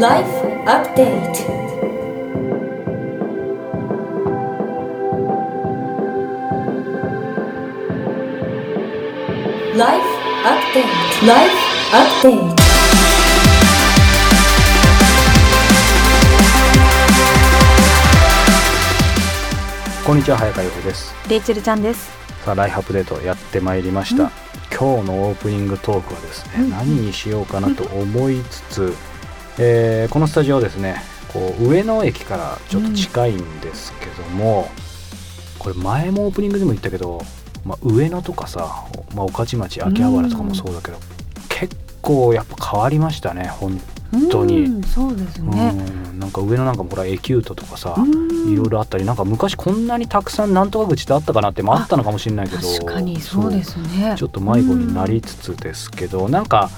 Life Update. ライフアップデートライフアップデートこんにちは早川洋平です。レイチェルちゃんです。さあライフアップデートやってまいりました、うん。今日のオープニングトークはですね、うん。何にしようかなと思いつつ、えーこのスタジオはですねこう上野駅からちょっと近いんですけども、これ前もオープニングでも言ったけど、まあ、上野とかさ、まあ、御徒町秋葉原とかもそうだけど、結構やっぱ変わりましたね本当に。うんそうですね。うんなんか上野なんかもほらエキュートとかさ、うん。いろいろあったりなんか昔こんなにたくさんなんとか口ってあったかなって、まあ、あったのかもしれないけど確かにそうですねちょっと迷子になりつつですけど、なんか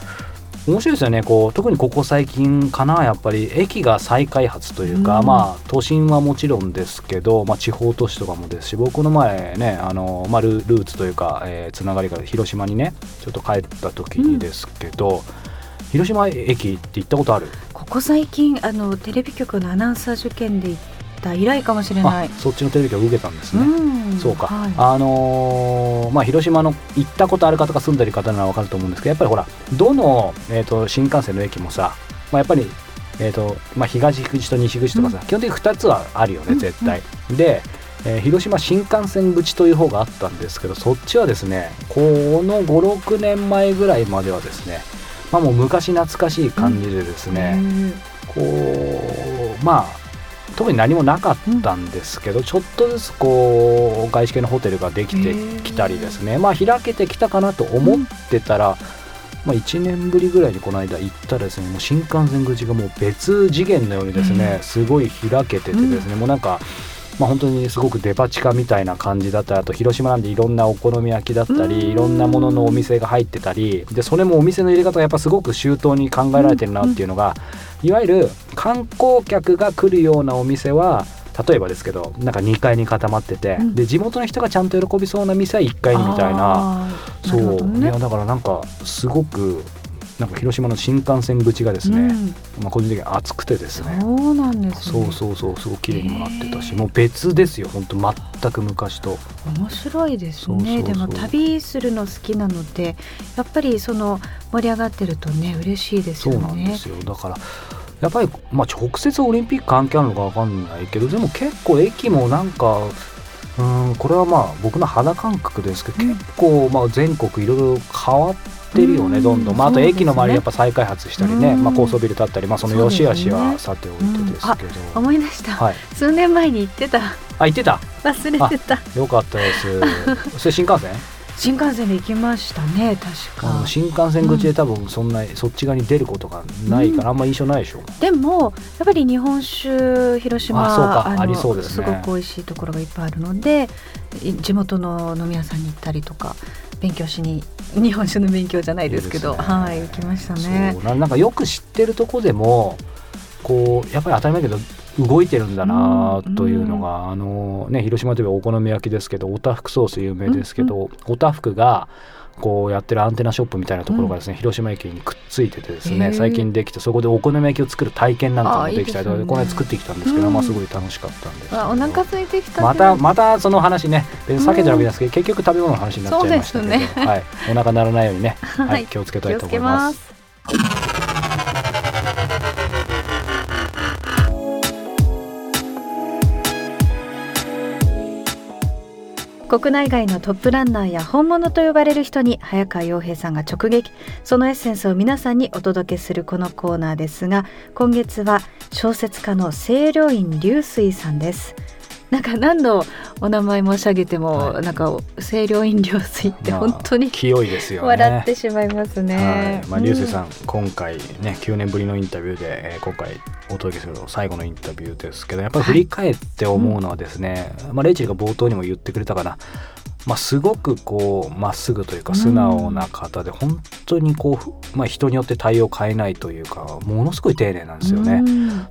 面白いですよね。こう特にここ最近かなやっぱり駅が再開発というか、うん。まあ都心はもちろんですけど、まあ、地方都市とかもですし僕の前ねあの、まあ、ルルーツというか、えーつながりが広島にねちょっと帰った時にですけど、広島駅って行ったことある？ここ最近あのテレビ局のアナウンサー受験で行った以来かもしれない。あそっちのテレビ局受けたんですね。ん。そうか、はい。あのーまあ、広島の行ったことある方が住んでる方なら分かると思うんですけどやっぱりほらどの、えー、と新幹線の駅もさ、まあ、やっぱり、えーとまあ、東口と西口とかさ、基本的に2つはあるよね絶対。で、えー広島新幹線口という方があったんですけどそっちはですねこの56年前ぐらいまではですね、まあ、もう昔懐かしい感じでですね、うん。こうまあ特に何もなかったんですけど、ちょっとずつこう外資系のホテルができてきたりですね。まあ開けてきたかなと思ってたら、まあ、1年ぶりぐらいにこの間行ったらですねもう新幹線口がもう別次元のようにですね、うん。すごい開けててですね、もうなんか。まあ、本当にすごくデパ地下みたいな感じだったりあと広島なんでいろんなお好み焼きだったうん。りいろんなもののお店が入ってたりでそれもお店の入れ方がやっぱすごく周到に考えられてるなっていうのがいわゆる観光客が来るようなお店は例えばですけどなんか2階に固まってて、うん。で地元の人がちゃんと喜びそうな店は1階にみたいな。そう、いやだからなんかすごくなんか広島の新幹線口がですね、うん。まあ、個人的に熱くてですね。そうなんですね。そうそうそうすごく綺麗にもなってたしもう別ですよ本当全く昔と。面白いですそうそうそう。ねでも旅するの好きなのでやっぱりその盛り上がってるとね嬉しいですそうよねなんですよ。だからやっぱり、まあ、直接オリンピック関係あるのかわかんないけどでも結構駅もなんかうんこれはまあ僕の肌感覚ですけど、うん。結構まあ全国いろいろ変わってるよね、うん。どんどん、まあ、あと駅の周りやっぱ再開発したりね、うん。まあ、高層ビル建ったり、まあ、その良し悪しはさておいてですけど、思い出した、はい。数年前に行ってた。あ行ってた？忘れてた。よかったです。それ新幹線？新幹線で行きましたね確か。新幹線口で多分そんな、そっち側に出ることがないからあん。ま印象ないでしょ、でもやっぱり日本酒広島あそうか。のありそうですね。ごく美味しいところがいっぱいあるのでい地元の飲み屋さんに行ったりとか勉強しに日本酒の勉強じゃないですけどね。はい行きましたね。そうななんかよく知ってるとこでもこうやっぱり当たり前だけど動いてるんだなというのが、あのね広島といえばお好み焼きですけどおたふくソース有名ですけど、おたふくがこうやってるアンテナショップみたいなところがですね、広島駅にくっついててですね最近できてそこでお好み焼きを作る体験なんかもできたりとかこの間作ってきたんですけど、うん。まあすごい楽しかったんですお腹空いてきたまたまたその話ね別に避けてるわけですけど、結局食べ物の話になっちゃいましたけど、ね。はい、お腹鳴らないようにね、ははい。い、気をつけたいと思いま。ます国内外のトップランナーや本物と呼ばれる人に早川洋平さんが直撃。そのエッセンスを皆さんにお届けするこのコーナーですが今月は小説家の清涼院流水さんです。なんか何度お名前申し上げても、はいなんか清涼飲料水ってまあ本当に清いですよね。笑ってしまいますね。はい、まあ、流星さん、ん、今回ね、9年ぶりのインタビューで、えー今回お届けする最後のインタビューですけど、やっぱり振り返って思うのはですね、まあ、レイチェルが冒頭にも言ってくれたかな。まあ、すごくこうまっすぐというか素直な方で、本当にこう、まあ、人によって対応を変えないというかものすごい丁寧なんですよね。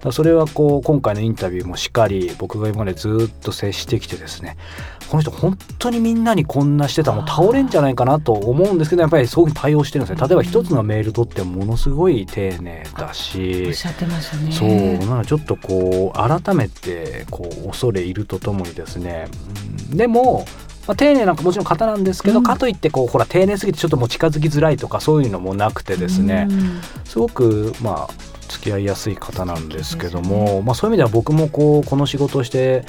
だそれはこう今回のインタビューもしっかり僕が今までずっと接してきてですねこの人本当にみんなにこんなしてたらもう倒れんじゃないかなと思うんですけどやっぱりそういうふうに対応してるんですね。例えば一つのメール取ってもものすごい丁寧だしおっしゃってましたね。そうなのちょっとこう改めてこう恐れいるとともにですね、うんでもまあ、丁寧なもちろん方なんですけど、うん。かといってこうほら丁寧すぎてちょっともう近づきづらいとかそういうのもなくてですね、うん。すごくまあ付き合いやすい方なんですけども、ですまあ、そういう意味では僕もこうこの仕事をして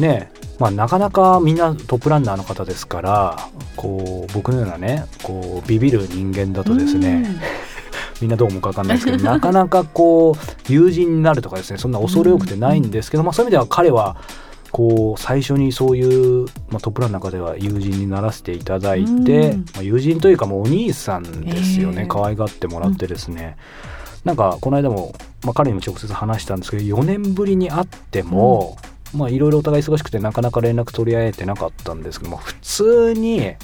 ねまあ、なかなかみんなトップランナーの方ですからこう僕のようなねこうビビる人間だとですね、みんなどう思うか分かんないですけどなかなかこう友人になるとかですねそんな恐れ多くてないんですけど、まあ、そういう意味では彼はこう最初にそういう、まあ、トップランの中では友人にならせていただいて、うん。まあ、友人というかもうお兄さんですよね、ええ。可愛がってもらってですね、なんかこの間も、まあ、彼にも直接話したんですけど4年ぶりに会っても、まあいろいろお互い忙しくてなかなか連絡取り合えてなかったんですけども普通に、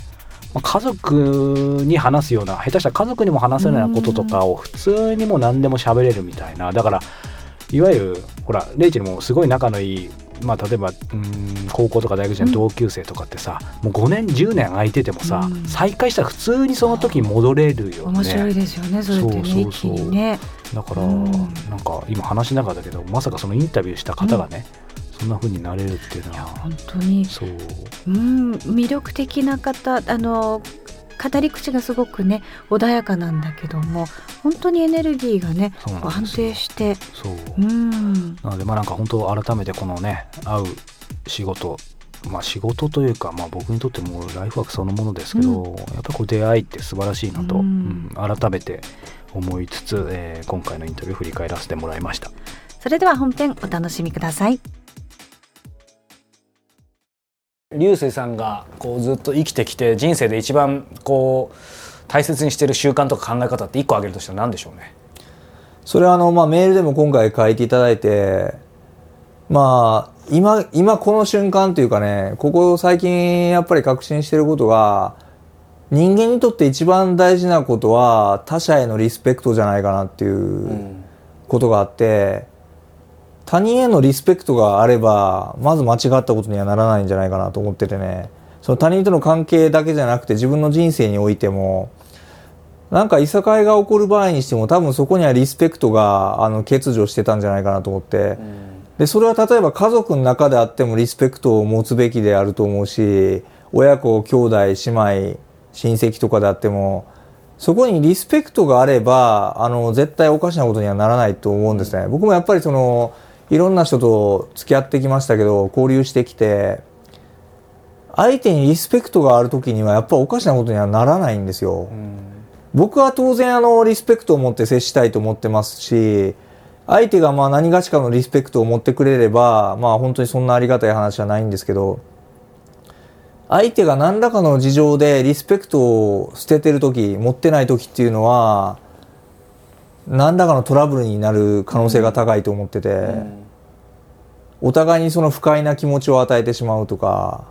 まあ、家族に話すような下手したら家族にも話せないようなこととかを普通にもう何でも喋れるみたいな。だからいわゆるほらレイチェルもすごい仲のいいまあ例えばうーん高校とか大学時代の同級生とかってさ、もう5年10年空いててもさ、うん。再会したら普通にその時に戻れるよね。面白いですよねそれってねそうそうそう。ね。だから、うん。なんか今話しながらだけどまさかそのインタビューした方がね、そんな風になれるっていうのは。本当に。そう。うん魅力的な方あの語り口がすごくね穏やかなんだけども本当にエネルギーがね安定してそう、うん。なのでまあなんか本当改めてこのね会う仕事まあ仕事というか、まあ、僕にとってもうライフワークそのものですけど、やっぱりこう出会いって素晴らしいなと、うん。うん改めて思いつつ、えー今回のインタビューを振り返らせてもらいました。それでは本編お楽しみください流星さんがこうずっと生きてきて人生で一番こう大切にしてる習慣とか考え方って一個挙げるとしたら何でしょうね？それはあの、まあ、メールでも今回書いていただいて、まあ、今、今この瞬間というかね、ここ最近やっぱり確信してることが、人間にとって一番大事なことは他者へのリスペクトじゃないかなっていうことがあって、他人へのリスペクトがあれば、まず間違ったことにはならないんじゃないかなと思っててね、その他人との関係だけじゃなくて自分の人生においても、なんかいさかいが起こる場合にしても多分そこにはリスペクトがあの欠如してたんじゃないかなと思って、でそれは例えば家族の中であってもリスペクトを持つべきであると思うし親子兄弟姉妹親戚とかであってもそこにリスペクトがあればあの絶対おかしなことにはならないと思うんですね、僕もやっぱりそのいろんな人と付き合ってきましたけど交流してきて相手にリスペクトがある時にはやっぱおかしなことにはならないんですよ、僕は当然あのリスペクトを持って接したいと思ってますし相手がまあ何がしかのリスペクトを持ってくれればまあ本当にそんなありがたい話はないんですけど相手が何らかの事情でリスペクトを捨ててる時持ってない時っていうのは何らかのトラブルになる可能性が高いと思ってて、お互いにその不快な気持ちを与えてしまうとか。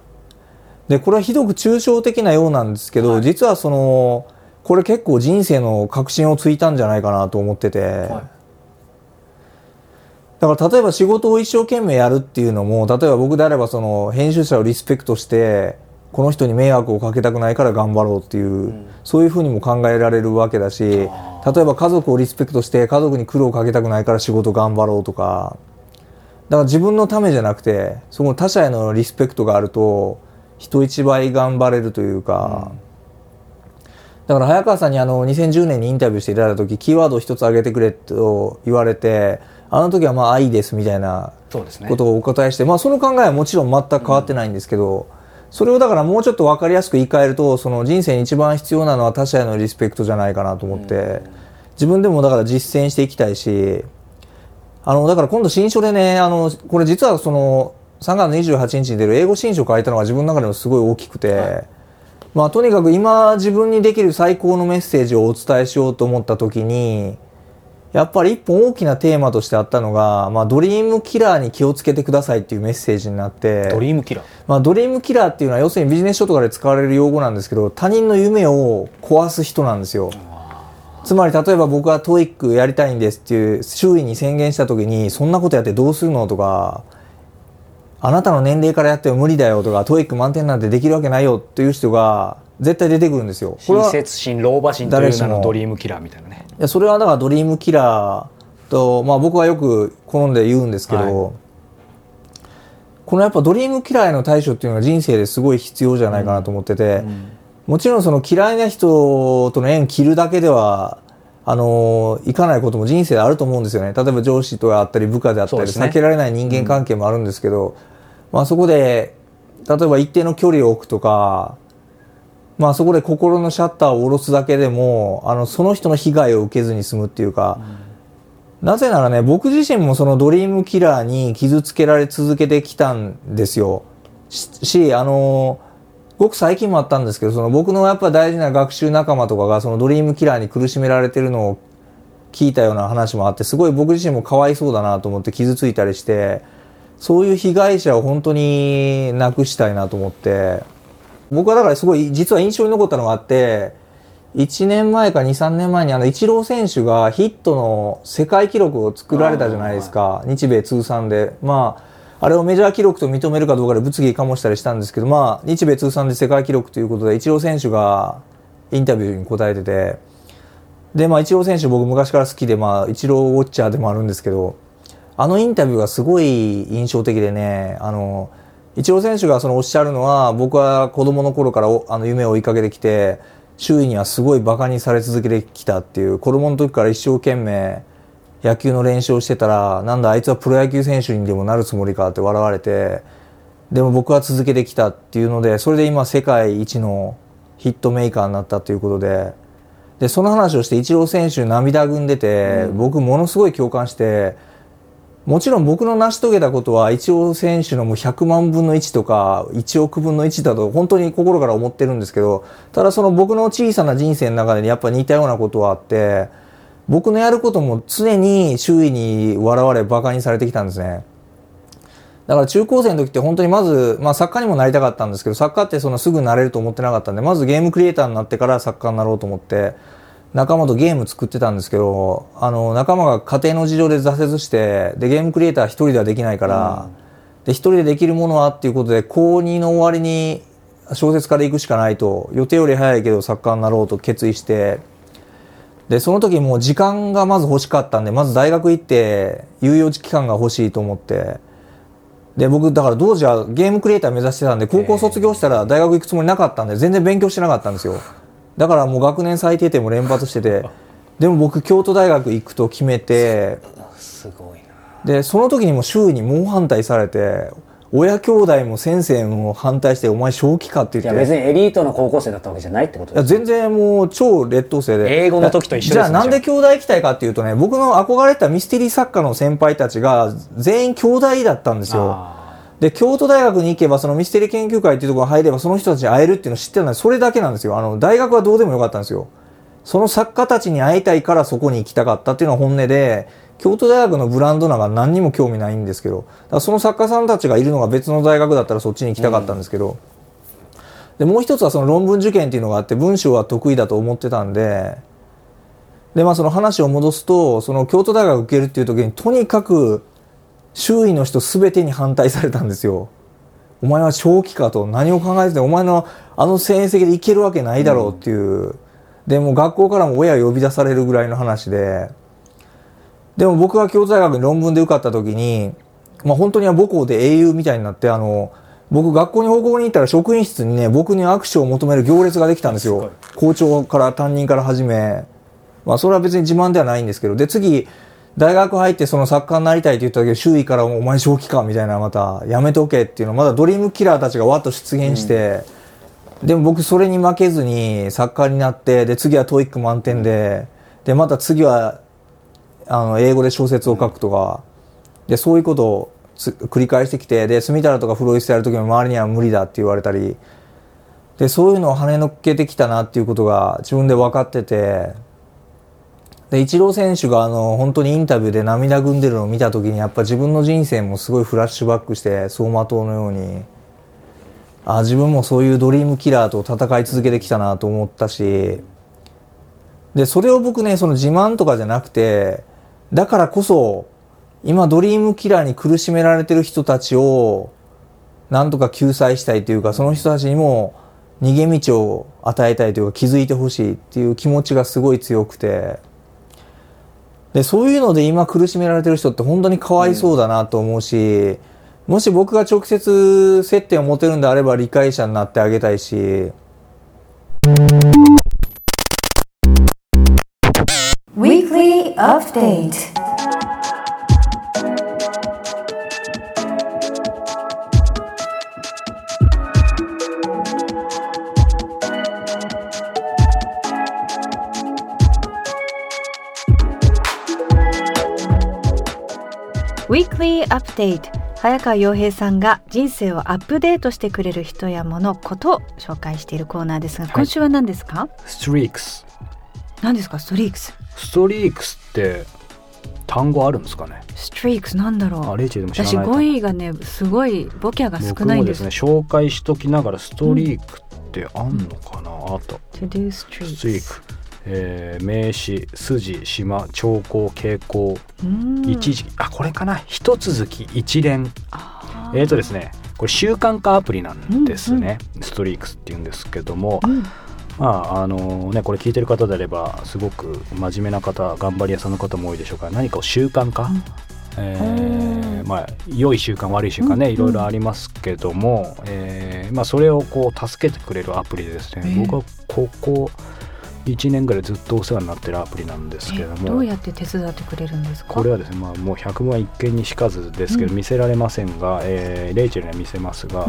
でこれはひどく抽象的なようなんですけど、実はそのこれ結構人生の確信をついたんじゃないかなと思ってて、だから例えば仕事を一生懸命やるっていうのも例えば僕であればその編集者をリスペクトしてこの人に迷惑をかけたくないから頑張ろうっていう、そういうふうにも考えられるわけだし例えば家族をリスペクトして家族に苦労をかけたくないから仕事頑張ろうとかだから自分のためじゃなくてその他者へのリスペクトがあると人一倍頑張れるというか、だから早川さんにあの2010年にインタビューしていただいた時キーワードを一つ挙げてくれと言われてあの時はまあ愛ですみたいなことをお答えして、まあその考えはもちろん全く変わってないんですけど、それをだからもうちょっと分かりやすく言い換えるとその人生に一番必要なのは他者へのリスペクトじゃないかなと思って、自分でもだから実践していきたいしあのだから今度新書でねあのこれ実はその3月28日に出る英語新書を書いたのが自分の中でもすごい大きくて、まあとにかく今自分にできる最高のメッセージをお伝えしようと思った時にやっぱり一本大きなテーマとしてあったのが、まあ、ドリームキラーに気をつけてくださいっていうメッセージになってドリームキラー。まあ、ドリームキラーっていうのは要するにビジネス書とかで使われる用語なんですけど他人の夢を壊す人なんですよつまり例えば僕は TOEICやりたいんですっていう周囲に宣言した時にそんなことやってどうするのとかあなたの年齢からやっても無理だよとか TOEIC満点なんてできるわけないよっていう人が絶対出てくるんですよ。これは親切心老婆心という名のドリームキラーみたいなね。いやそれはだからドリームキラーと、まあ、僕はよく好んで言うんですけど、はこのやっぱドリームキラーへの対処っていうのが人生ですごい必要じゃないかなと思ってて、もちろんその嫌いな人との縁切るだけではあのいかないことも人生であると思うんですよね。例えば上司とあったり部下であったり、ね。避けられない人間関係もあるんですけど、まあ、そこで例えば一定の距離を置くとかまあそこで心のシャッターを下ろすだけでもあのその人の被害を受けずに済むっていうか、なぜならね僕自身もそのドリームキラーに傷つけられ続けてきたんですよ。ししあのごく最近もあったんですけどその僕のやっぱ大事な学習仲間とかがそのドリームキラーに苦しめられてるのを聞いたような話もあってすごい僕自身もかわいそうだなと思って傷ついたりしてそういう被害者を本当になくしたいなと思って僕はだからすごい実は印象に残ったのがあって1年前か23年前にあのイチロー選手がヒットの世界記録を作られたじゃないですか。日米通算で。まああれをメジャー記録と認めるかどうかで物議かもしたりしたんですけどまあ日米通算で世界記録ということでイチロー選手がインタビューに答えててでまあイチロー選手僕昔から好きでまあイチローウォッチャーでもあるんですけどあのインタビューがすごい印象的でねあのイチロー選手がそのおっしゃるのは僕は子供の頃からあの夢を追いかけてきて周囲にはすごいバカにされ続けてきたっていう子供の時から一生懸命野球の練習をしてたらなんだあいつはプロ野球選手にでもなるつもりかって笑われてでも僕は続けてきたっていうのでそれで今世界一のヒットメーカーになったということででその話をしてイチロー選手涙ぐんでて、僕ものすごい共感してもちろん僕の成し遂げたことはイチロー選手のもう100万分の1とか1億分の1だと本当に心から思ってるんですけどただその僕の小さな人生の中でやっぱ似たようなことはあって僕のやることも常に周囲に笑われバカにされてきたんですね。だから中高生の時って本当にまず、まあ、作家にもなりたかったんですけど作家ってそのすぐなれると思ってなかったんでまずゲームクリエイターになってから作家になろうと思って仲間とゲーム作ってたんですけどあの仲間が家庭の事情で挫折してでゲームクリエイター一人ではできないから、で一人でできるものはっていうことで高2の終わりに小説から行くしかないと予定より早いけど作家になろうと決意してでその時もう時間がまず欲しかったんでまず大学行って猶予期間が欲しいと思って。で僕だから当時はゲームクリエイター目指してたんで高校卒業したら大学行くつもりなかったんで全然勉強してなかったんですよ。だからもう学年最低点も連発してて。でも僕京都大学行くと決めてすごいな。でその時にも周囲に猛反対されて親兄弟も先生も反対して「お前正気か?」って言って。別にエリートの高校生だったわけじゃないってこといやです全然もう超劣等生で。英語の時と一緒ですねじゃあなんで兄弟行きたいかっていうとね僕の憧れてたミステリー作家の先輩たちが全員兄弟だったんですよ。で京都大学に行けばそのミステリー研究会っていうところに入ればその人たちに会えるっていうのを知ってたのでそれだけなんですよ。あの大学はどうでもよかったんですよ。その作家たちに会いたいからそこに行きたかったっていうのが本音で京都大学のブランドなんか何にも興味ないんですけどその作家さんたちがいるのが別の大学だったらそっちに行きたかったんですけど、でもう一つはその論文受験っていうのがあって文章は得意だと思ってたんででまあその話を戻すとその京都大学受けるっていう時にとにかく周囲の人全てに反対されたんですよ。お前は正気かと。何を考えててお前のあの成績でいけるわけないだろうっていう、でも学校からも親呼び出されるぐらいの話で。でも僕が京都大学に論文で受かった時に、まあ、本当には母校で英雄みたいになってあの僕学校に報告に行ったら職員室にね僕に握手を求める行列ができたんですよ。校長から担任から始め。まあそれは別に自慢ではないんですけど。で次大学入ってその作家になりたいって言った時周囲からもお前正気かみたいなまたやめとけっていうのまだドリームキラーたちがわっと出現して、でも僕それに負けずに作家になってで次は TOEIC満点ででまた次はあの英語で小説を書くとかでそういうことを繰り返してきてで住太郎とかフロイスやる時も周りには無理だって言われたりでそういうのを跳ねのっけてきたなっていうことが自分で分かっててでイチロー選手があの本当にインタビューで涙ぐんでるのを見た時にやっぱ自分の人生もすごいフラッシュバックして走馬灯のようにあ自分もそういうドリームキラーと戦い続けてきたなと思ったしでそれを僕ねその自慢とかじゃなくてだからこそ今ドリームキラーに苦しめられてる人たちをなんとか救済したいというかその人たちにも逃げ道を与えたいというか気づいてほしいっていう気持ちがすごい強くて。でそういうので今苦しめられてる人って本当にかわいそうだなと思うし、もし僕が直接接点を持てるんであれば理解者になってあげたいし。Weekly Update. Weekly Update. 早川洋平さんが人生をアップデートしてくれる人や物ことを紹介しているコーナーですが、今週は何ですか？ストリークス何ですか？ストリークスストリークスって単語あるんですかね？ストリークスなんだろう。あレイチェルでも知ら私ないと。語彙がねすごいボキャが少僕ないんです。もですね紹介しときながらストリークってあんのかな、あと。To do ストリーク、えー名詞筋島兆候傾向。一時あこれかな？一続き一連。えーとですねこれ習慣化アプリなんですね、ストリークスっていうんですけども、うんまああのねこれ聞いてる方であればすごく真面目な方頑張り屋さんの方も多いでしょうから何かを習慣化、うん。えうん。ーまあ良い習慣悪い習慣ね、うん。いろいろありますけども、えーまあ、それをこう助けてくれるアプリでですね、えー僕はここ1年ぐらいずっとお世話になってるアプリなんですけどもえどうやって手伝ってくれるんですか？これはですね、まあ、もう100万一見にしかずですけど、うん。見せられませんが、えーレイチェルには見せますが、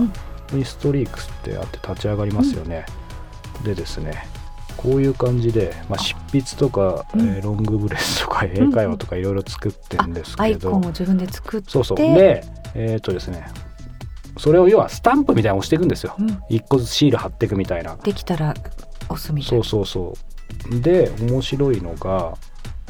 うん。ストリークスってあって立ち上がりますよね、でですねこういう感じで、まあ、執筆とか、うん。えーロングブレスとか英会話とかいろいろ作ってるんですアイけど、コンを自分で作って。そうそう。でえっ、とですねそれを要はスタンプみたいなの押していくんですよ、うん。一個ずつシール貼っていくみたいな。できたら押すみたいな。そうそうそう。で面白いのが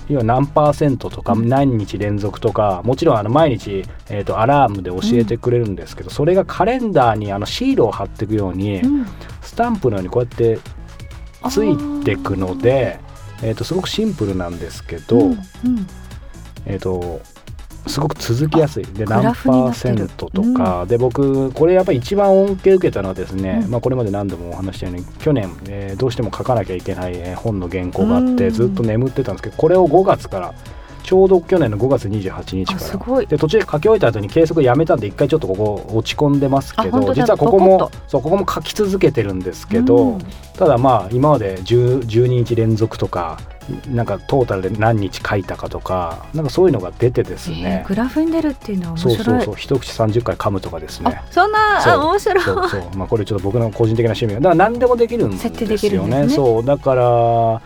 要は何パーセントとかうん。何日連続とか、もちろんあの毎日、えー、とアラームで教えてくれるんですけど、それがカレンダーにあのシールを貼っていくように、うんスタンプのようにこうやってついていくので、えー、とすごくシンプルなんですけど、うんうん。えー、とすごく続きやすい。で何パーセントとか、で僕これやっぱり一番恩恵受けたのはですね、うん。まあ、これまで何度もお話ししたように去年、えーどうしても書かなきゃいけないえー本の原稿があって、うん。ずっと眠ってたんですけどこれを5月からちょうど去年の5月28日から。で途中で書き終えた後に計測やめたんで一回ちょっとここ落ち込んでますけど実はここもそうここも書き続けてるんですけど、うん。ただまあ今まで10 12日連続とかなんかトータルで何日書いたかとかなんかそういうのが出てですね。えー、グラフに出るっていうのは面そう白い。そうそう一口30回噛むとかですね。あそんなそう。あ面白い。そうそう。まあこれちょっと僕の個人的な趣味。がだから何でもできるんですよね。ね。そう。だから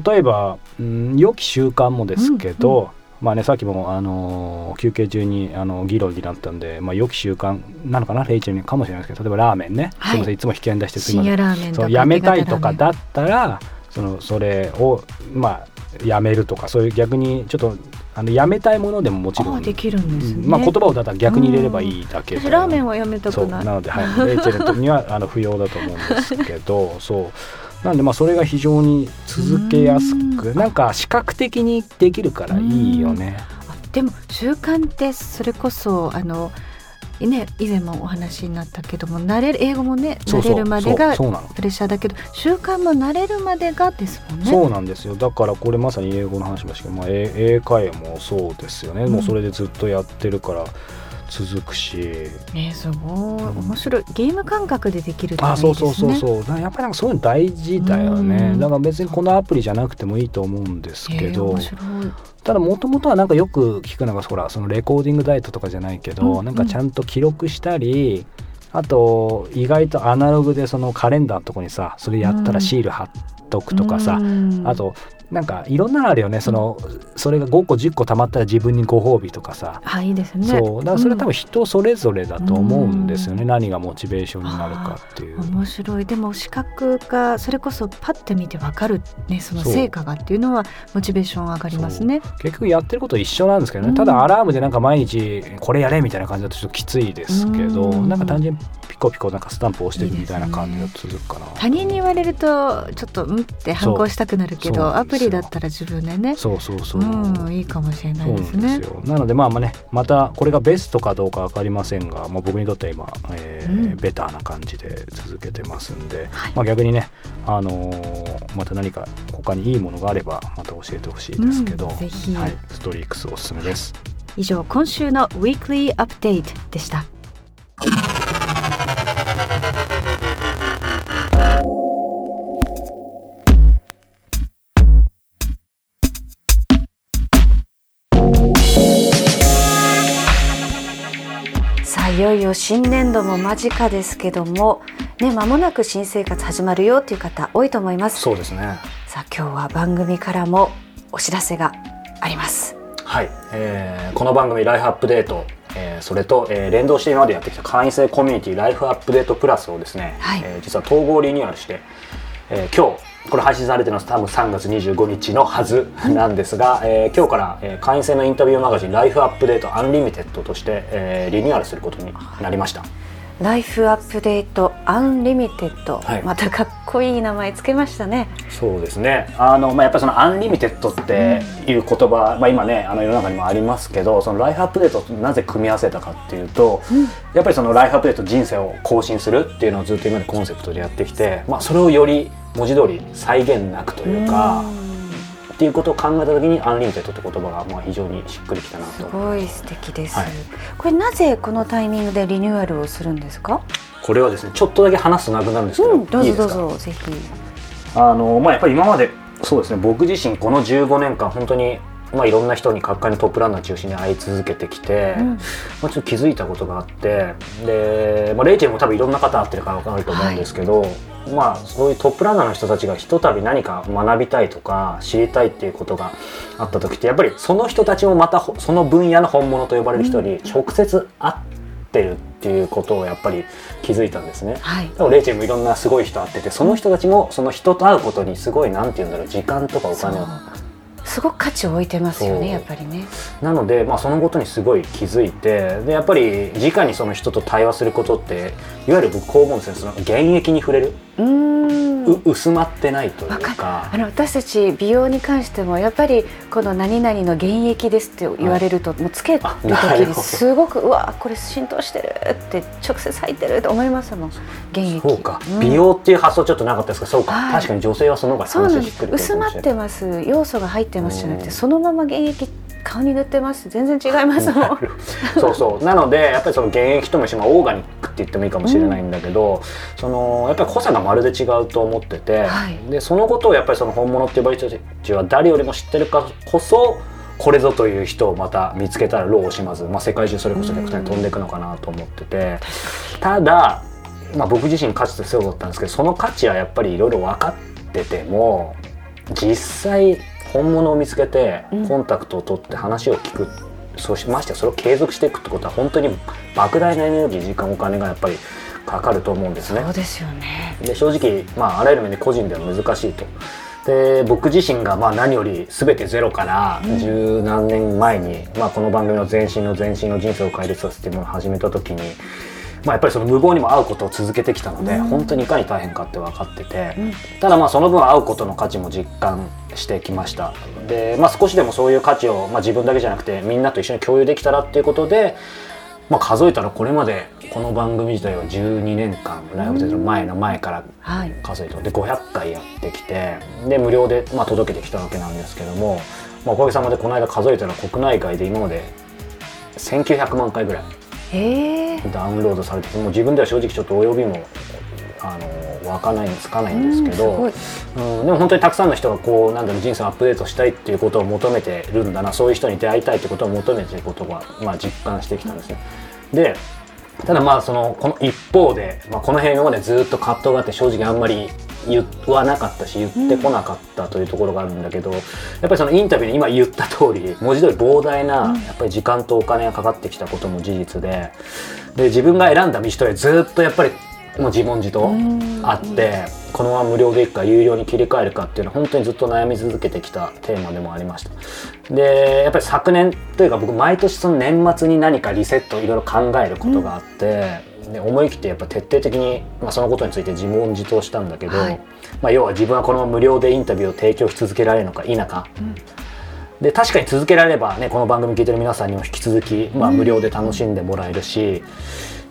例えば、うん、良き習慣もですけど、まあね、さっきも、あのー休憩中にあの議論になったんで、まあ、良き習慣なのかなレイチェルにかもしれないですけど例えばラーメンね、はい。すみませんいつも引き合いに出してすみません。そうやめたいとかだったらそのそれをまあやめるとかそういう逆にちょっとあのやめたいものでももちろんあできるんですね、うん。まあ、言葉をだから逆に入れればいいだけで私ラーメンはやめたそうくな。いなので、はい、レイチェルにはあの不要だと思うんですけどそうなのでまあそれが非常に続けやすくうん。なんか視覚的にできるからいいよね。あでも習慣ってそれこそあのね以前もお話になったけども慣れる英語もね慣れるまでがプレッシャーだけど習慣も慣れるまでがですもんね。そうなんですよ。だからこれまさに英語の話しましたけど、まあ、英英会話もそうですよね、うんもうそれでずっとやってるから続くし、ねすごい。面白い。ゲーム感覚でできるっていいですね。そうそうそうそう。やっぱりなんかそういうの大事だよね。うん。だから別にこのアプリじゃなくてもいいと思うんですけえーど、面白い。ただもともとはなんかよく聞くのがほらそのレコーディングダイエットとかじゃないけど、うんなんかちゃんと記録したりあと意外とアナログでそのカレンダーのとこにさそれやったらシール貼っ得とかさうん。あとなんかいろんなのあるよね。そのそれが5個10個たまったら自分にご褒美とかさ。あいいですね。そう。だからそれは多ん分人それぞれだと思うんですよね、何がモチベーションになるかっていう。面白い。でも視覚がそれこそパッて見てわかるね。その成果がっていうのはモチベーション上がりますね。結局やってること一緒なんですけどね、うん。ただアラームでなんか毎日これやれみたいな感じだとちょっときついですけど、うん。なんか単純にピコピコなんかスタンプ押してるみたいな感じが続くかな。他人に言われるとちょっとうんって反抗したくなるけどアプリだったら自分でね。そうそうそう。う。んいいかもしれないですね。なのでまあまあねまたこれがベストかどうか分かりませんが、まあ、僕にとっては今、えーうん。ベターな感じで続けてますんで、はい。まあ、逆にね、あのーまた何か他にいいものがあればまた教えてほしいですけど、うんぜひ。はい、ストリークスおすすめです。以上今週のウィークリーアップデートでした新年度も間近ですけどもね間もなく新生活始まるよっていう方多いと思います。そうですね。さあ今日は番組からもお知らせがあります。はい、えーこの番組「ライフアップデート」えーそれと、えー連動して今までやってきた会員制コミュニティライフアップデートプラスをですね、はい。えー実は統合リニューアルして、えー今日これ配信されてるのは多分3月25日のはずなんですが、えー今日から、えー会員制のインタビューマガジン「ライフアップデートアンリミテッド」として、えーリニューアルすることになりました。 Life Update Unlimited、はい。またかっこいい名前つけましたね。そうですね。あの、まあ、やっぱりその unlimited っていう言葉、まあ、今ねあの世の中にもありますけどそのライフアップデートとなぜ組み合わせたかっていうと、やっぱりそのライフアップデート人生を更新するっていうのをずっと今までコンセプトでやってきて、まあ、それをより文字通り際限なくというかっていうことを考えた時に unlimited って言葉がまあ非常にしっくりきたなすとごい素敵です、はい。これなぜこのタイミングでリニューアルをするんですか？これはですねちょっとだけ話すとなくなるんですけど、うんどうぞどうぞぜひ。あのまあ、やっぱり今までそうですね僕自身この15年間本当に、まあ、いろんな人に各界のトップランナー中心に会い続けてきて、うん。まあ、ちょっと気づいたことがあってで、まあ、レイチェルも多分いろんな方会ってるから分かると思うんですけど、まあ、そういうトップランナーの人たちがひとたび何か学びたいとか知りたいっていうことがあった時ってやっぱりその人たちもまたほその分野の本物と呼ばれる人に直接会ってるっていうことをやっぱり気づいたんですね。はい。でもレイチェルもいろんなすごい人会っててその人たちもその人と会うことにすごいなんて言うんだろう時間とかお金をすごく価値を置いてますよねやっぱりね。なので、まあ、そのことにすごい気づいてでやっぱり直にその人と対話することっていわゆる僕こう思うんですね。その現役に触れる、うーん。う薄まってないというわかかあの私たち美容に関してもやっぱりこの何々の現役ですって言われると、もうつける時にすごくうわこれ浸透してるって直接入ってるって思いますもん。現役。そうか、ん。美容っていう発想ちょっとなかった。ですけどそうか、はい。確かに女性はその方がそうなんです話しっくり薄まってます。要素が入ってますじゃなくうん。てそのまま現役顔に塗ってます。全然違いますもん そうそう。なのでやっぱりその現役ともして、まあ、オーガニックって言ってもいいかもしれないんだけど、そのやっぱり濃さがまるで違うと思ってて、はい。でそのことをやっぱりその本物って呼ばれる人たちは誰よりも知ってるからこそこれぞという人をまた見つけたら労を惜しまず、まあ、世界中それこそ逆に飛んでいくのかなと思ってて、ただ、まあ、僕自身価値と強かったんですけどその価値はやっぱりいろいろ分かってても実際本物を見つけてうんコンタクトを取って話を聞く、そうしましてやそれを継続していくってことは本当に莫大なエネルギー時間お金がやっぱりかかると思うんですね。そうですよねで正直、まあ、あらゆる面で個人では難しいと。で僕自身がまあ何より全てゼロから十何年前に、まあ、この番組の前身の前身の人生を変える人っていうものを始めた時に、まあ、やっぱりその無謀にも会うことを続けてきたので、本当にいかに大変かって分かってて、ただまあその分会うことの価値も実感してきました。で、まあ、少しでもそういう価値を、まあ、自分だけじゃなくてみんなと一緒に共有できたらっていうことで、まあ、数えたらこれまでこの番組自体は12年間ライブデートの前の前からはい。数えてで500回やってきてで無料で、まあ、届けてきたわけなんですけども、まあ、おかげさまでこの間数えたら国内外で今まで1900万回ぐらいえー、ダウンロードされててもう自分では正直ちょっとお呼びもあの湧かないつかないんですけど、うんすうんでも本当にたくさんの人がこうなんだろう人生をアップデートしたいっていうことを求めてるんだなそういう人に出会いたいってことを求めてることが、まあ、実感してきたんですね。でただまあそのこの一方で、まあ、この辺今までずっと葛藤があって正直あんまり言わなかったし言ってこなかったというところがあるんだけど、やっぱりそのインタビューに今言った通り文字通り膨大なやっぱり時間とお金がかかってきたことも事実でで自分が選んだ道とへずっとやっぱりもう自問自答あってこのまま無料でいくか有料に切り替えるかっていうのは本当にずっと悩み続けてきたテーマでもありましたでやっぱり昨年というか僕毎年その年末に何かリセットいろいろ考えることがあって、で思い切ってやっぱ徹底的に、まあ、そのことについて自問自答したんだけど、はい。まあ、要は自分はこのまま無料でインタビューを提供し続けられるのか否か、で確かに続けられればねこの番組聞いてる皆さんにも引き続き、まあ、無料で楽しんでもらえるし、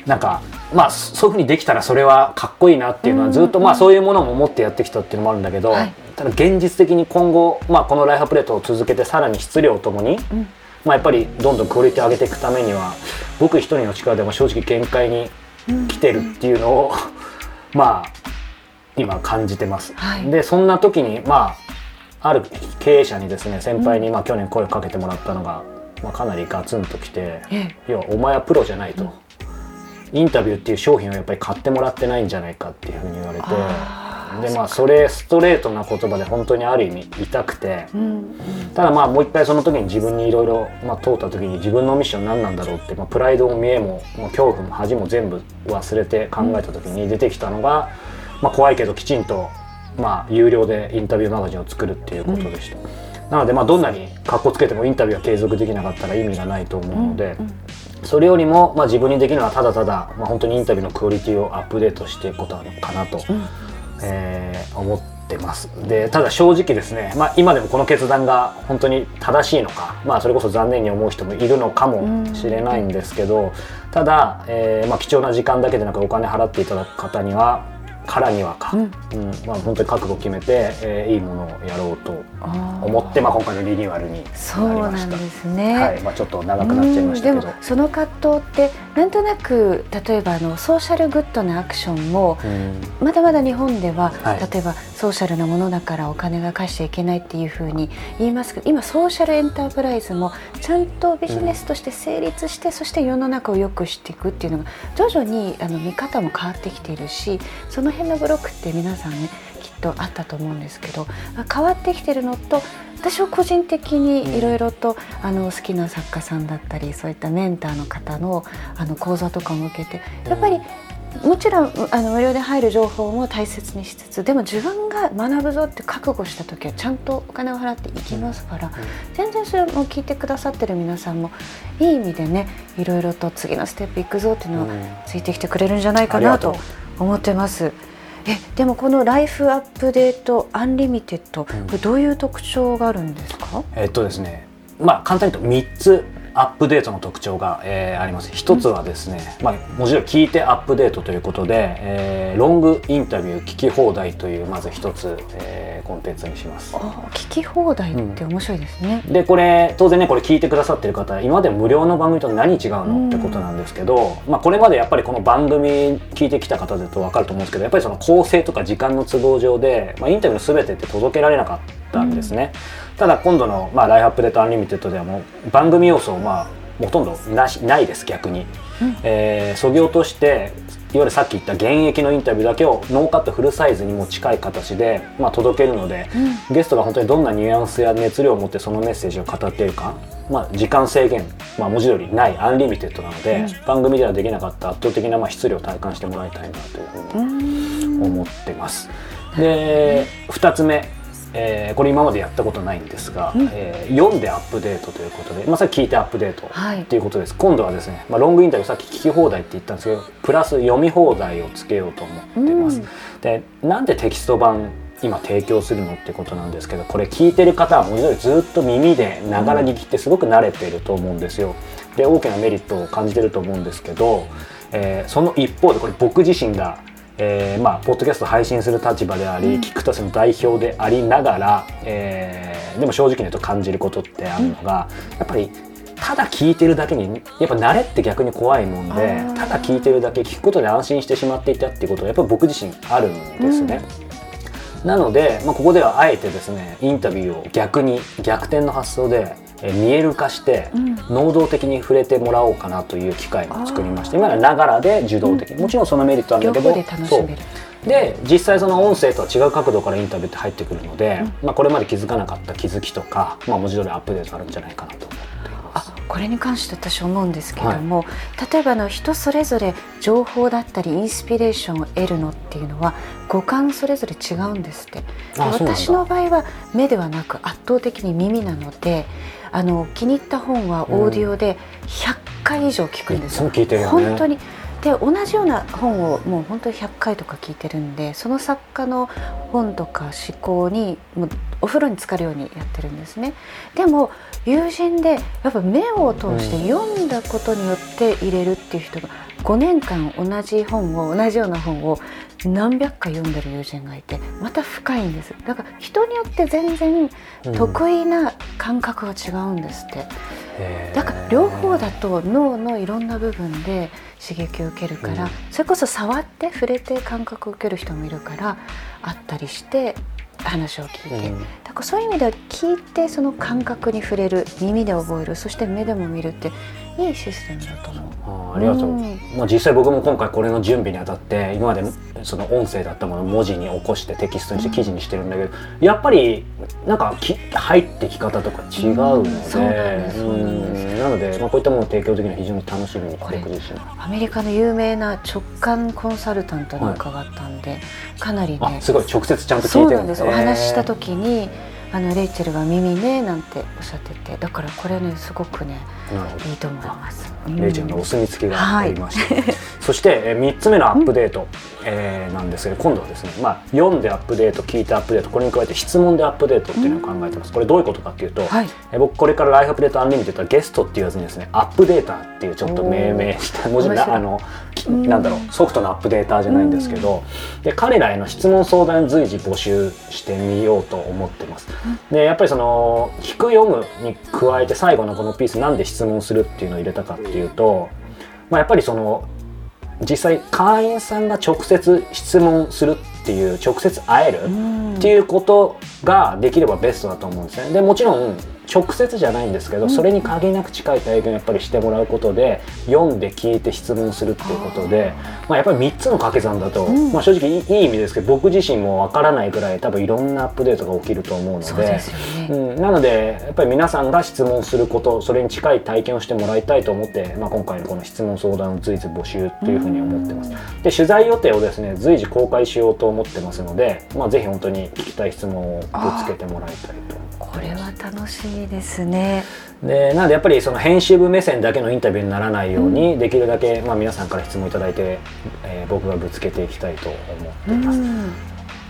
なんかまあそういうふうにできたらそれはかっこいいなっていうのはずっとまあそういうものも持ってやってきたっていうのもあるんだけど、はいただ現実的に今後、まあ、このライフアップデートを続けてさらに質量ともに、まあ、やっぱりどんどんクオリティを上げていくためには僕一人の力でも正直限界に来てるっていうのを、まあ今感じてます。はい。でそんな時にまあある経営者にですね先輩にまあ去年声をかけてもらったのが、まあ、かなりガツンときてえ要はお前はプロじゃないと、インタビューっていう商品をやっぱり買ってもらってないんじゃないかっていうふうに言われてでまあそれストレートな言葉で本当にある意味痛くて、ただまあもう一回その時に自分にいろいろまあ通った時に自分のミッション何なんだろうって、まあ、プライドも見栄ももう恐怖も恥も全部忘れて考えた時に出てきたのが、まあ、怖いけどきちんとまあ有料でインタビューマガジンを作るっていうことでした。なのでまあどんなにかっこつけてもインタビューは継続できなかったら意味がないと思うので、それよりもまあ自分にできるのはただただ、まあ、本当にインタビューのクオリティをアップデートしていくことなのかなと、えー思ってます。でただ正直ですね、まあ、今でもこの決断が本当に正しいのか、まあ、それこそ残念に思う人もいるのかもしれないんですけど、ただ、えーまあ、貴重な時間だけでなくお金払っていただく方にはからにはか、うん。まあ、本当に覚悟を決めて、えーいいものをやろうと思って、まあ、今回のリニューアルになりました。そうなんですね。はい。まあ、ちょっと長くなっちゃいましたけど。うん。でも。その葛藤ってなんとなく例えばあのソーシャルグッドなアクションもうん。まだまだ日本では、はい。例えばソーシャルなものだからお金が返しちゃいけないっていうふうに言いますけど今ソーシャルエンタープライズもちゃんとビジネスとして成立して、そして世の中を良くしていくっていうのが徐々にあの見方も変わってきているしその辺のブロックって皆さんねきっとあったと思うんですけどあ変わってきてるのと私は個人的にいろいろと、あの好きな作家さんだったりそういったメンターの方のあの講座とかも受けてやっぱり、もちろんあの無料で入る情報も大切にしつつでも自分が学ぶぞって覚悟した時はちゃんとお金を払っていきますから、全然それも聞いてくださってる皆さんもいい意味でねいろいろと次のステップいくぞっていうのはうん。ついてきてくれるんじゃないかなと思ってます。えでもこのライフアップデートアンリミテッド、これどういう特徴があるんですか？えっとですね、まあ簡単に言うと3つアップデートの特徴が、えーあります。一つはですね、まあもちろん聞いてアップデートということで、えーロングインタビュー聞き放題というまず一つ、えーコンテンツにします。あ聞き放題って面白いですね。でこれ当然ねこれ聞いてくださってる方今まで無料の番組と何違うのってことなんですけど、まあ、これまでやっぱりこの番組聞いてきた方だと分かると思うんですけどやっぱりその構成とか時間の都合上で、まあ、インタビューの全てって届けられなかったんですね、ただ今度の、まあ、 Life Update Unlimited ではもう番組要素をまあほとんどなしないです逆に、えー、そぎ落としていわゆるさっき言った原液のインタビューだけをノーカットフルサイズにも近い形で、まあ、届けるので、ゲストが本当にどんなニュアンスや熱量を持ってそのメッセージを語っているか、まあ、時間制限、まあ、文字通りない unlimited なので、番組ではできなかった圧倒的なまあ質量を体感してもらいたいなというふうに思ってます。で2つ目えーこれ今までやったことないんですが、えー読んでアップデートということで、まあ、さっき聞いてアップデートはい。っていうことです、今度はですね、まあ、ロングインタビューさっき聞き放題って言ったんですけどプラス読み放題をつけようと思ってます、でなんでテキスト版今提供するのってことなんですけどこれ聞いてる方は文字通りずっと耳でながら聞きってすごく慣れていると思うんですよ。で大きなメリットを感じてると思うんですけど、えーその一方でこれ僕自身がえーまあ、ポッドキャスト配信する立場であり、キックタスの代表でありながら、えーでも正直に言うと感じることってあるのが、やっぱりただ聞いてるだけにやっぱ慣れって逆に怖いもんでただ聞いてるだけ聞くことで安心してしまっていたっていうことはやっぱり僕自身あるんですね。なので、まあ、ここではあえてですねインタビューを逆に逆転の発想でえー見える化して、うん。能動的に触れてもらおうかなという機会も作りまして今はながらで受動的に、もちろんそのメリットあるんだけどで実際その音声とは違う角度からインタビューって入ってくるので、まあ、これまで気づかなかった気づきとか、まあ、文字通りアップデートあるんじゃないかなと。思ってこれに関して私思うんですけども、例えばあの人それぞれ情報だったりインスピレーションを得るのっていうのは五感それぞれ違うんですって。私の場合は目ではなく圧倒的に耳なのであの気に入った本はオーディオで100回以上聞くんですよ、いつも聞いてるよね。本当にで同じような本をもう本当に100回とか聞いてるんでその作家の本とか思考にもうお風呂に浸かるようにやってるんですね。でも友人でやっぱ目を通して読んだことによって入れるっていう人が5年間同じ本を同じような本を何百回読んでる友人がいてまた深いんです。だから人によって全然得意な感覚が違うんですって、だから両方だと脳のいろんな部分で刺激を受けるから、うん。それこそ触って触れて感覚を受ける人もいるからあったりして話を聞いて、うん。だからそういう意味では聞いてその感覚に触れる耳で覚えるそして目でも見るっていいシステムだと思う。あーありがとう、うん。まあ、実際僕も今回これの準備にあたって今までその音声だったものを文字に起こしてテキストにして記事にしてるんだけど、やっぱりなんかき入ってき方とか違うので、うんなので、まあ、こういったものを提供できるのは非常に楽しみにこれアメリカの有名な直感コンサルタントに伺ったんで、かなりねあすごい。直接ちゃんと聞そいうてるなんです。お話ししたと時にあのレイチェルが耳ねなんておっしゃっててだからこれねすごくねいいと思います。レイちゃんのお墨付きがはい。ありまして、そして、えー、3つ目のアップデート、えーなんですけど今度はですね、まあ、読んでアップデート聞いてアップデートこれに加えて質問でアップデートっていうのを考えてます。これどういうことかっていうと、はい。えー僕これから Life Update Unlimited はゲストって言わずにですねアップデーターっていうちょっと命名した文字なあのきなんだろうソフトのアップデーターじゃないんですけど、で彼らへの質問相談随時募集してみようと思ってます。でやっぱりその聞く読むに加えて最後のこのピースなんで質問するっていうのを入れたかってていうと、まあ、やっぱりその実際会員さんが直接質問するっていう直接会えるっていうことができればベストだと思うんですね。でもちろん直接じゃないんですけど、それに限りなく近い体験をやっぱりしてもらうことで読んで聞いて質問するっていうことでまあ、やっぱり3つの掛け算だと、まあ、正直いい意味ですけど僕自身もわからないぐらい多分いろんなアップデートが起きると思うのでそうん、なのでやっぱり皆さんが質問することそれに近い体験をしてもらいたいと思って、まあ、今回のこの質問相談を随時募集っていうふうに思ってます。で取材予定をですね随時公開しようと思ってますので、まあ、ぜひ本当に聞きたい質問をぶつけてもらいたいとこれは楽しみですね。でなのでやっぱりその編集部目線だけのインタビューにならないように、できるだけ、まあ、皆さんから質問いただいて、えー僕がぶつけていきたいと思っています。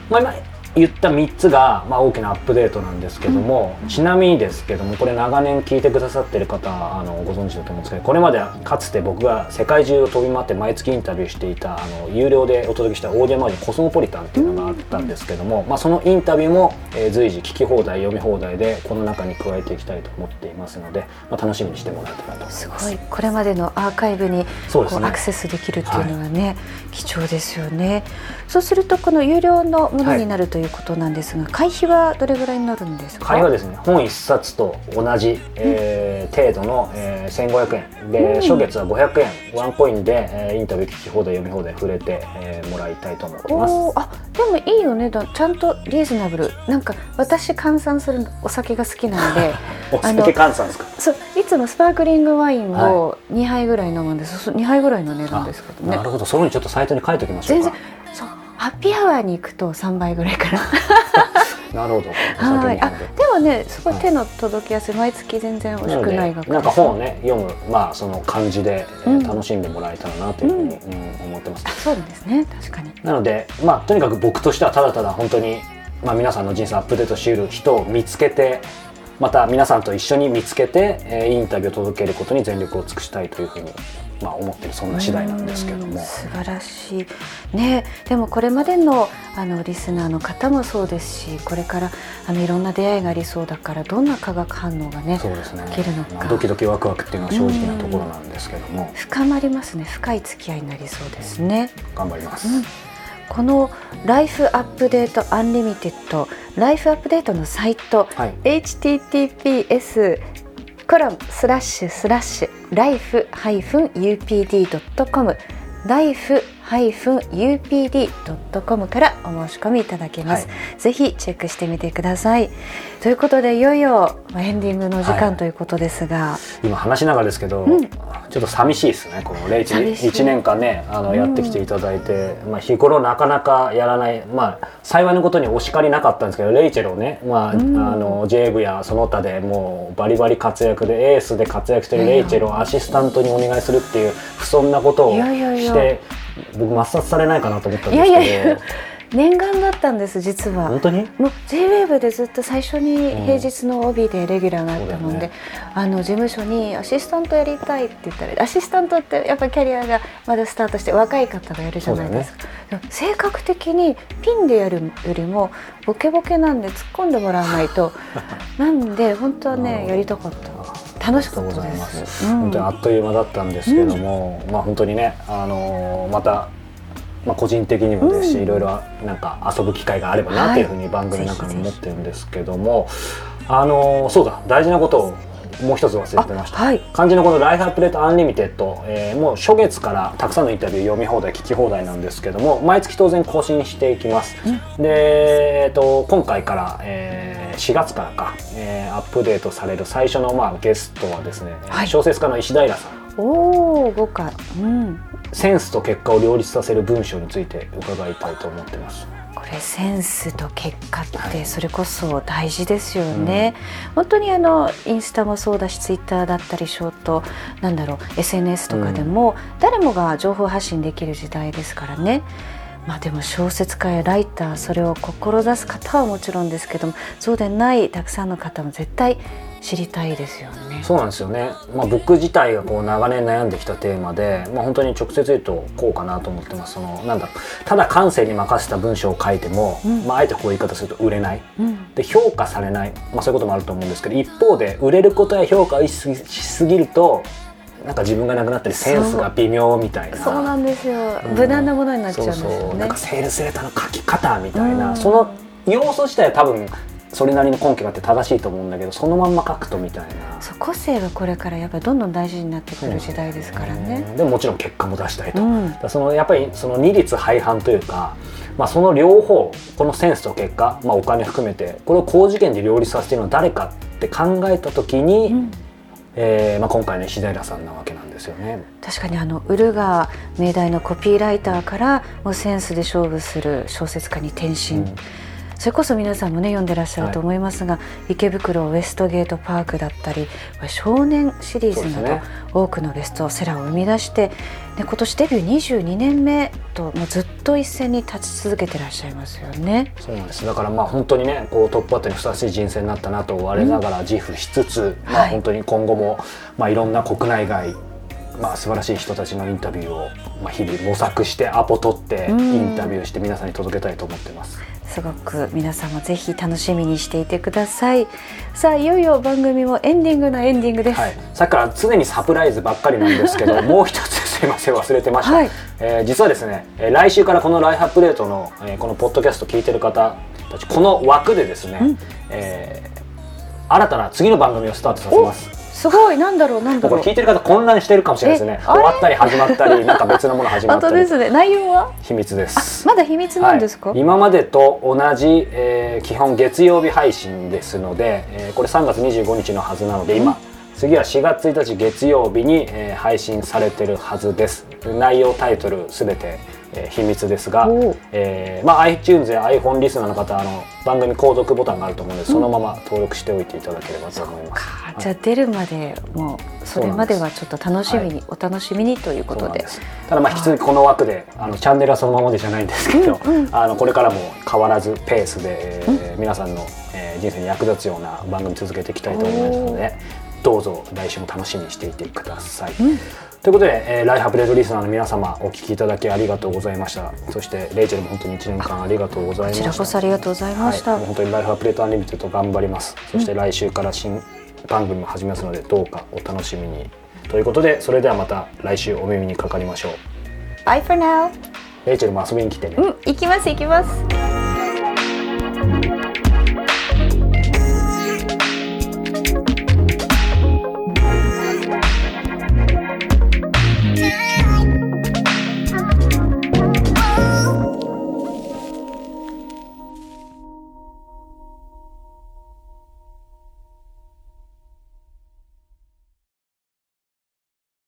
まあ、今言った3つが、まあ、大きなアップデートなんですけども、ちなみにですけどもこれ長年聞いてくださってる方あのご存知だと思うんですけどこれまでかつて僕が世界中を飛び回って毎月インタビューしていたあの有料でお届けしたオーディオマージンコスモポリタンっていうのがあったんですけども、まあ、そのインタビューも、えー随時聞き放題読み放題でこの中に加えていきたいと思っていますので、まあ、楽しみにしてもらえたらと思います。すごい。これまでのアーカイブにそうね。アクセスできるっていうのはね、貴重ですよね。そうするとこの有料のものになるということなんですが、会費はどれぐらいになるんですか？会話ですね本一冊と同じ、えー程度の、えー、1500円。で、初月は500円。ワンコインで、えーインタビュー聞き放題読み放題触れて、えーもらいたいと思ってます。あでもいいよねだちゃんとリーズナブル。なんか私換算するお酒が好きなんで お酒換算ですか？そういつもスパークリングワインはを2杯ぐらい飲むんです、そう2杯ぐらいの値段ですけどね。なるほど。そういうふうにちょっとサイトに書いておきましょうか。全然ハッピーアワーに行くと3倍ぐらいから。なるほど。はい。あにで。でもねすごい手の届きやすい。毎月全然惜しくない額な。んか本をね読むまあその感じで、楽しんでもらえたらなというふうに、うん。思ってますそうですね。確かに。なのでまあとにかく僕としてはただただ本当にまあ皆さんの人生をアップデートしうる人を見つけてまた皆さんと一緒に見つけて、えーインタビューを届けることに全力を尽くしたいというふうにまあ思ってるそんな次第なんですけども。うん素晴らしい。ねでもこれまでのあのリスナーの方もそうですしこれからあのいろんな出会いがありそうだからどんな化学反応がねそうですね。起きるのか。まあドキドキワクワクっていうのは正直なところなんですけども。深まりますね。深い付き合いになりそうですね。頑張ります、このライフアップデートアンリミテッドライフアップデートのサイトはい https コロンスラッシュスラッシュライフ -upd.com からお申し込みいただけます、ぜひチェックしてみてください。ということでいよいよまあエンディングの時間ということですが、今話しながらですけど、うん。ちょっと寂しいですねこのレイチに寂しい。1年間ねあのうん。やってきていただいて、まあ、日頃なかなかやらない。まあ幸いのことにお叱りなかったんですけどレイチェルをね、まあうん。あの J 部やその他でもうバリバリ活躍でエースで活躍してるレイチェルをアシスタントにお願いするっていう不遜なことをいやいやいや。して僕抹殺されないかなと思ったんですけど。いやいやいや念願だったんです実は。本当に？もう JWAVE でずっと最初に平日の帯でレギュラーがあったもんで、そうだよねあの事務所にアシスタントやりたいって言ったらアシスタントってやっぱキャリアがまだスタートして若い方がやるじゃないですか、でも性格的にピンでやるよりもボケボケなんで突っ込んでもらわないと。なんで本当はねうんやりたかった楽しかったでますす、うん。本当にあっという間だったんですけども、まあ本当にね、あのーまた、まあ、個人的にもですし、うん。いろいろなんか遊ぶ機会があればなはいというふうに番組なんかに思ってるんですけども、あのーそうだ大事なことをもう一つ忘れてました。あはい。漢字のこの「ライフアップデートアンリミテッド」えーもう初月からたくさんのインタビュー読み放題聞き放題なんですけども毎月当然更新していきます、で、えー、と今回から、えー4月からか、えーアップデートされる最初の、まあ、ゲストはですね、はい。小説家の石平さん。おお豪華。うん。センスと結果を両立させる文章について伺いたいと思ってます。これセンスと結果ってそれこそ大事ですよね、本当にあのインスタもそうだしツイッターだったりショートなんだろう SNS とかでも、誰もが情報発信できる時代ですからね。まあでも小説家やライターそれを志す方はもちろんですけどもそうでないたくさんの方も絶対知りたいですよね。そうなんですよね、まあ、僕自体がこう長年悩んできたテーマで、まあ、本当に直接言うとこうかなと思ってます。そのなんだろう。ただ感性に任せた文章を書いても、うん。まあ、あえてこういう言い方すると売れない。うん。で評価されない、まあ、そういうこともあると思うんですけど一方で売れることや評価をしすぎるとなんか自分がなくなったりセンスが微妙みたいな。そうなんですよ、うん。無難なものになっちゃうんですそうよね。なんかセールスレターの書き方みたいな、うん。その要素自体は多分それなりの根拠があって正しいと思うんだけどそのまんま書くとみたいな。そう個性がこれからやっぱりどんどん大事になってくる時代ですからね。でももちろん結果も出したいと、うんそのやっぱりその二律背反というか、まあ、その両方このセンスと結果、まあ、お金含めてこれを高次元で両立させているのは誰かって考えた時に、うんえーまあ、今回の石平さんなわけなんですよね。確かにあのウルが命題のコピーライターからもうセンスで勝負する小説家に転身、うんそれこそ皆さんもね読んでらっしゃると思いますが、池袋ウエストゲートパークだったり少年シリーズなどね。多くのベストセラーを生み出してで今年デビュー22年目ともうずっと一線に立ち続けてらっしゃいますよね。そうなんです。だからまあ本当にねこうトップバッターにふさわしい人生になったなと我ながら自負しつつ、まはい。あ本当に今後も、まあ、いろんな国内外まあ素晴らしい人たちのインタビューを、まあ、日々模索してアポ取ってイうん。ンタビューして皆さんに届けたいと思ってます。すごく皆さんもぜひ楽しみにしていてください。さあいよいよ番組もエンディングのエンディングです、はい、さっきから常にサプライズばっかりなんですけど もう一つすいません忘れてました、はい。えー実はですね、えー来週からこのライフアップデートの、えーこのポッドキャスト聞いてる方たちこの枠でですね、うん。えー新たな次の番組をスタートさせますすごいなんだろうなんだろう。これ聞いてる方混乱してるかもしれないですね。終わったり始まったりなんか別のもの始ま本ったり。当ですね内容は？秘密です。まだ秘密なんですか、はい、今までと同じ、えー基本月曜日配信ですので、えーこれ3月25日のはずなので今、次は4月1日月曜日に、えー配信されてるはずです。内容タイトルすべて、えー秘密ですがえーまあ、iTunes や iPhone リスナーの方あの番組購読ボタンがあると思うので、そのまま登録しておいていただければと思います。か。じゃあ出るまでもうそれまではちょっと楽しみに、お楽しみにということで。ただまあ引き続きこの枠であのチャンネルはそのままでじゃないんですけど、うんうん。あのこれからも変わらずペースで、えー皆さんの、えー人生に役立つような番組続けていきたいと思いますのでどうぞ来週も楽しみにしていてください。うんということで、えーライフアップデートリスナーの皆様お聞きいただきありがとうございました。そしてレイチェルも本当に1年間ありがとうございました。こちらこそありがとうございました、はい、本当にライフアップデートアンリミテッド頑張ります、そして来週から新番組も始めますのでどうかお楽しみに。ということでそれではまた来週お耳にかかりましょう。Bye for now レイチェルも遊びに来てね、うん行きます行きます